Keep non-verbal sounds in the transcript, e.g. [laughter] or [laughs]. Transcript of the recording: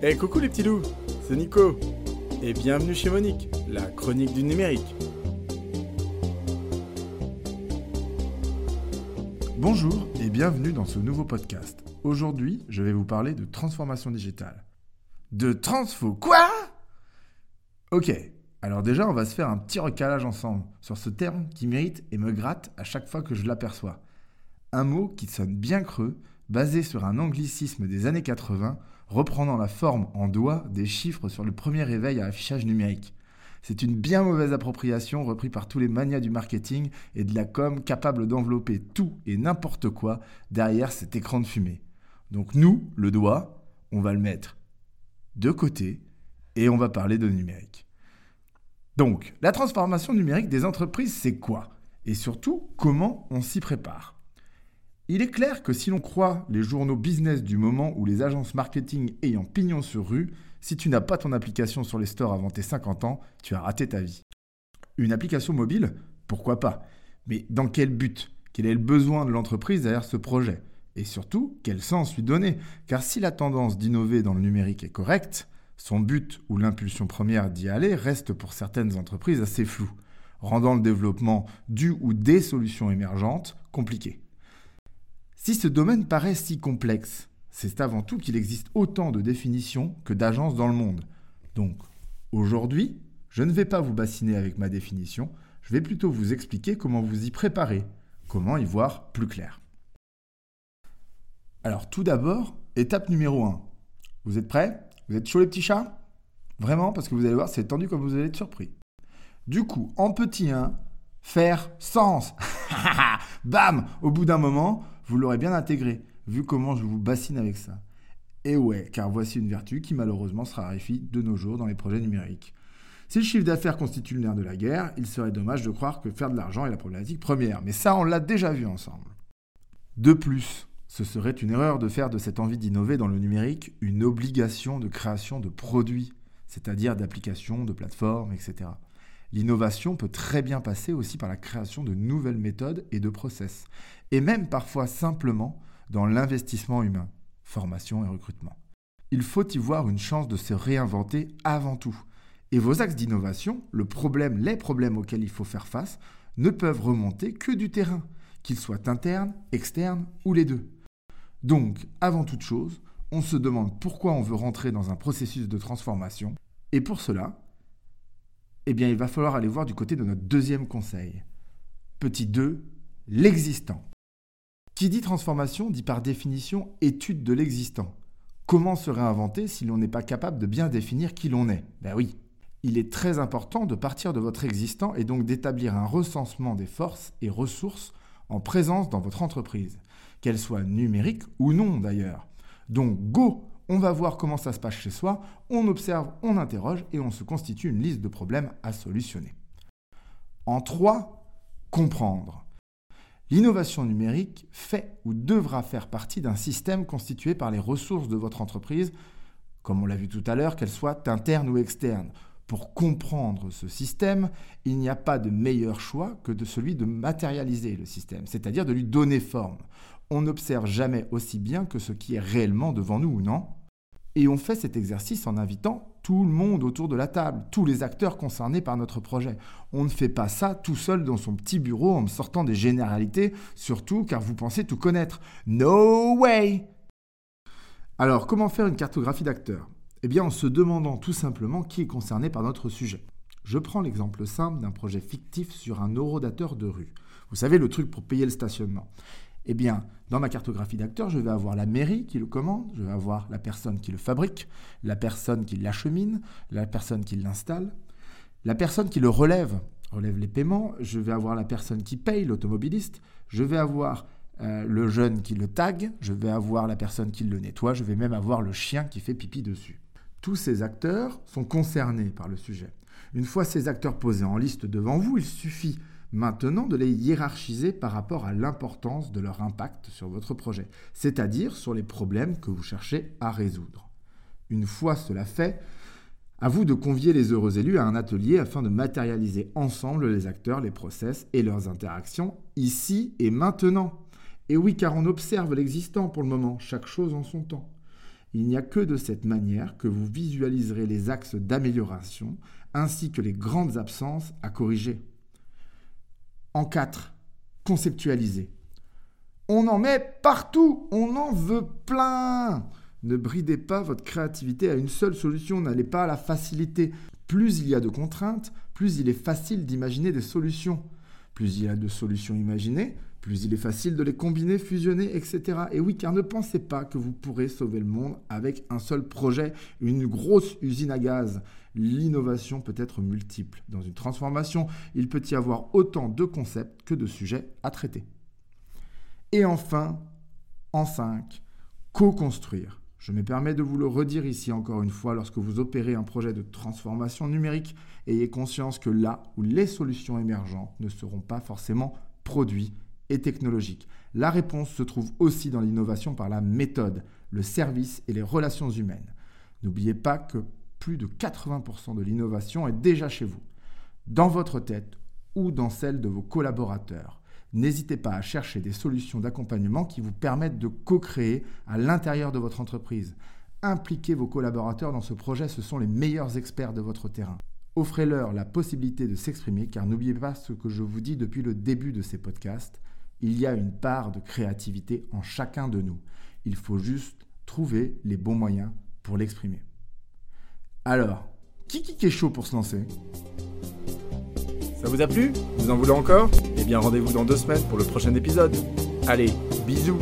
Hey coucou les petits loups, c'est Nico. Et bienvenue chez Monique, la chronique du numérique. Bonjour et bienvenue dans ce nouveau podcast. Aujourd'hui, je vais vous parler de transformation digitale. De transfo quoi? Ok, alors déjà on va se faire un petit recalage ensemble sur ce terme qui mérite et me gratte à chaque fois que je l'aperçois. Un mot qui sonne bien creux, basé sur un anglicisme des années 80, reprenant la forme en doigts des chiffres sur le premier réveil à affichage numérique. C'est une bien mauvaise appropriation reprise par tous les manias du marketing et de la com capables d'envelopper tout et n'importe quoi derrière cet écran de fumée. Donc nous, le doigt, on va le mettre de côté et on va parler de numérique. Donc, la transformation numérique des entreprises, c'est quoi? Et surtout, comment on s'y prépare? Il est clair que si l'on croit les journaux business du moment ou les agences marketing ayant pignon sur rue, si tu n'as pas ton application sur les stores avant tes 50 ans, tu as raté ta vie. Une application mobile Pourquoi pas? Mais dans quel but? Quel est le besoin de l'entreprise derrière ce projet? Et surtout, quel sens lui donner? Car si la tendance d'innover dans le numérique est correcte, son but ou l'impulsion première d'y aller reste pour certaines entreprises assez flou, rendant le développement du ou des solutions émergentes compliqué. Si ce domaine paraît si complexe, c'est avant tout qu'il existe autant de définitions que d'agences dans le monde. Donc, aujourd'hui, je ne vais pas vous bassiner avec ma définition, je vais plutôt vous expliquer comment vous y préparer, comment y voir plus clair. Alors tout d'abord, étape numéro 1. Vous êtes prêts? Vous êtes chaud les petits chats? Vraiment Parce que vous allez voir, c'est tendu comme vous allez être surpris. Du coup, en petit 1, faire sens. [laughs] Bam Au bout d'un moment, vous l'aurez bien intégré, vu comment je vous bassine avec ça. Et ouais, car voici une vertu qui malheureusement se raréfie de nos jours dans les projets numériques. Si le chiffre d'affaires constitue le nerf de la guerre, il serait dommage de croire que faire de l'argent est la problématique première. Mais ça, on l'a déjà vu ensemble. De plus, ce serait une erreur de faire de cette envie d'innover dans le numérique une obligation de création de produits, c'est-à-dire d'applications, de plateformes, etc. L'innovation peut très bien passer aussi par la création de nouvelles méthodes et de process, et même parfois simplement dans l'investissement humain, formation et recrutement. Il faut y voir une chance de se réinventer avant tout. Et vos axes d'innovation, le problème, les problèmes auxquels il faut faire face, ne peuvent remonter que du terrain, qu'ils soient internes, externes ou les deux. Donc, avant toute chose, on se demande pourquoi on veut rentrer dans un processus de transformation, et pour cela, eh bien, il va falloir aller voir du côté de notre deuxième conseil. Petit 2, l'existant. Qui dit transformation dit par définition étude de l'existant. Comment se réinventer si l'on n'est pas capable de bien définir qui l'on est? Ben oui. Il est très important de partir de votre existant et donc d'établir un recensement des forces et ressources en présence dans votre entreprise, qu'elles soient numériques ou non d'ailleurs. Donc go on va voir comment ça se passe chez soi, on observe, on interroge et on se constitue une liste de problèmes à solutionner. En 3, comprendre. L'innovation numérique fait ou devra faire partie d'un système constitué par les ressources de votre entreprise, comme on l'a vu tout à l'heure, qu'elles soient internes ou externes. Pour comprendre ce système, il n'y a pas de meilleur choix que de celui de matérialiser le système, c'est-à-dire de lui donner forme. On n'observe jamais aussi bien que ce qui est réellement devant nous, ou non? Et on fait cet exercice en invitant tout le monde autour de la table, tous les acteurs concernés par notre projet. On ne fait pas ça tout seul dans son petit bureau en me sortant des généralités, surtout car vous pensez tout connaître. No way Alors, comment faire une cartographie d'acteurs Eh bien, en se demandant tout simplement qui est concerné par notre sujet. Je prends l'exemple simple d'un projet fictif sur un eurodateur de rue. Vous savez, le truc pour payer le stationnement. Eh bien, dans ma cartographie d'acteurs, je vais avoir la mairie qui le commande, je vais avoir la personne qui le fabrique, la personne qui l'achemine, la personne qui l'installe, la personne qui le relève, relève les paiements, je vais avoir la personne qui paye, l'automobiliste, je vais avoir euh, le jeune qui le tag, je vais avoir la personne qui le nettoie, je vais même avoir le chien qui fait pipi dessus. Tous ces acteurs sont concernés par le sujet. Une fois ces acteurs posés en liste devant vous, il suffit maintenant de les hiérarchiser par rapport à l'importance de leur impact sur votre projet, c'est-à-dire sur les problèmes que vous cherchez à résoudre. Une fois cela fait, à vous de convier les heureux élus à un atelier afin de matérialiser ensemble les acteurs, les process et leurs interactions ici et maintenant. Et oui, car on observe l'existant pour le moment, chaque chose en son temps. Il n'y a que de cette manière que vous visualiserez les axes d'amélioration ainsi que les grandes absences à corriger. En 4. Conceptualiser. On en met partout, on en veut plein. Ne bridez pas votre créativité à une seule solution, n'allez pas à la facilité. Plus il y a de contraintes, plus il est facile d'imaginer des solutions. Plus il y a de solutions imaginées, plus il est facile de les combiner, fusionner, etc. Et oui, car ne pensez pas que vous pourrez sauver le monde avec un seul projet, une grosse usine à gaz. L'innovation peut être multiple. Dans une transformation, il peut y avoir autant de concepts que de sujets à traiter. Et enfin, en 5, co-construire. Je me permets de vous le redire ici encore une fois, lorsque vous opérez un projet de transformation numérique, ayez conscience que là où les solutions émergentes ne seront pas forcément produits et technologiques. La réponse se trouve aussi dans l'innovation par la méthode, le service et les relations humaines. N'oubliez pas que plus de 80% de l'innovation est déjà chez vous, dans votre tête ou dans celle de vos collaborateurs. N'hésitez pas à chercher des solutions d'accompagnement qui vous permettent de co-créer à l'intérieur de votre entreprise. Impliquez vos collaborateurs dans ce projet, ce sont les meilleurs experts de votre terrain. Offrez-leur la possibilité de s'exprimer car n'oubliez pas ce que je vous dis depuis le début de ces podcasts il y a une part de créativité en chacun de nous. Il faut juste trouver les bons moyens pour l'exprimer. Alors, qui qui est chaud pour se lancer? Ça vous a plu? Vous en voulez encore? Eh bien rendez-vous dans deux semaines pour le prochain épisode. Allez, bisous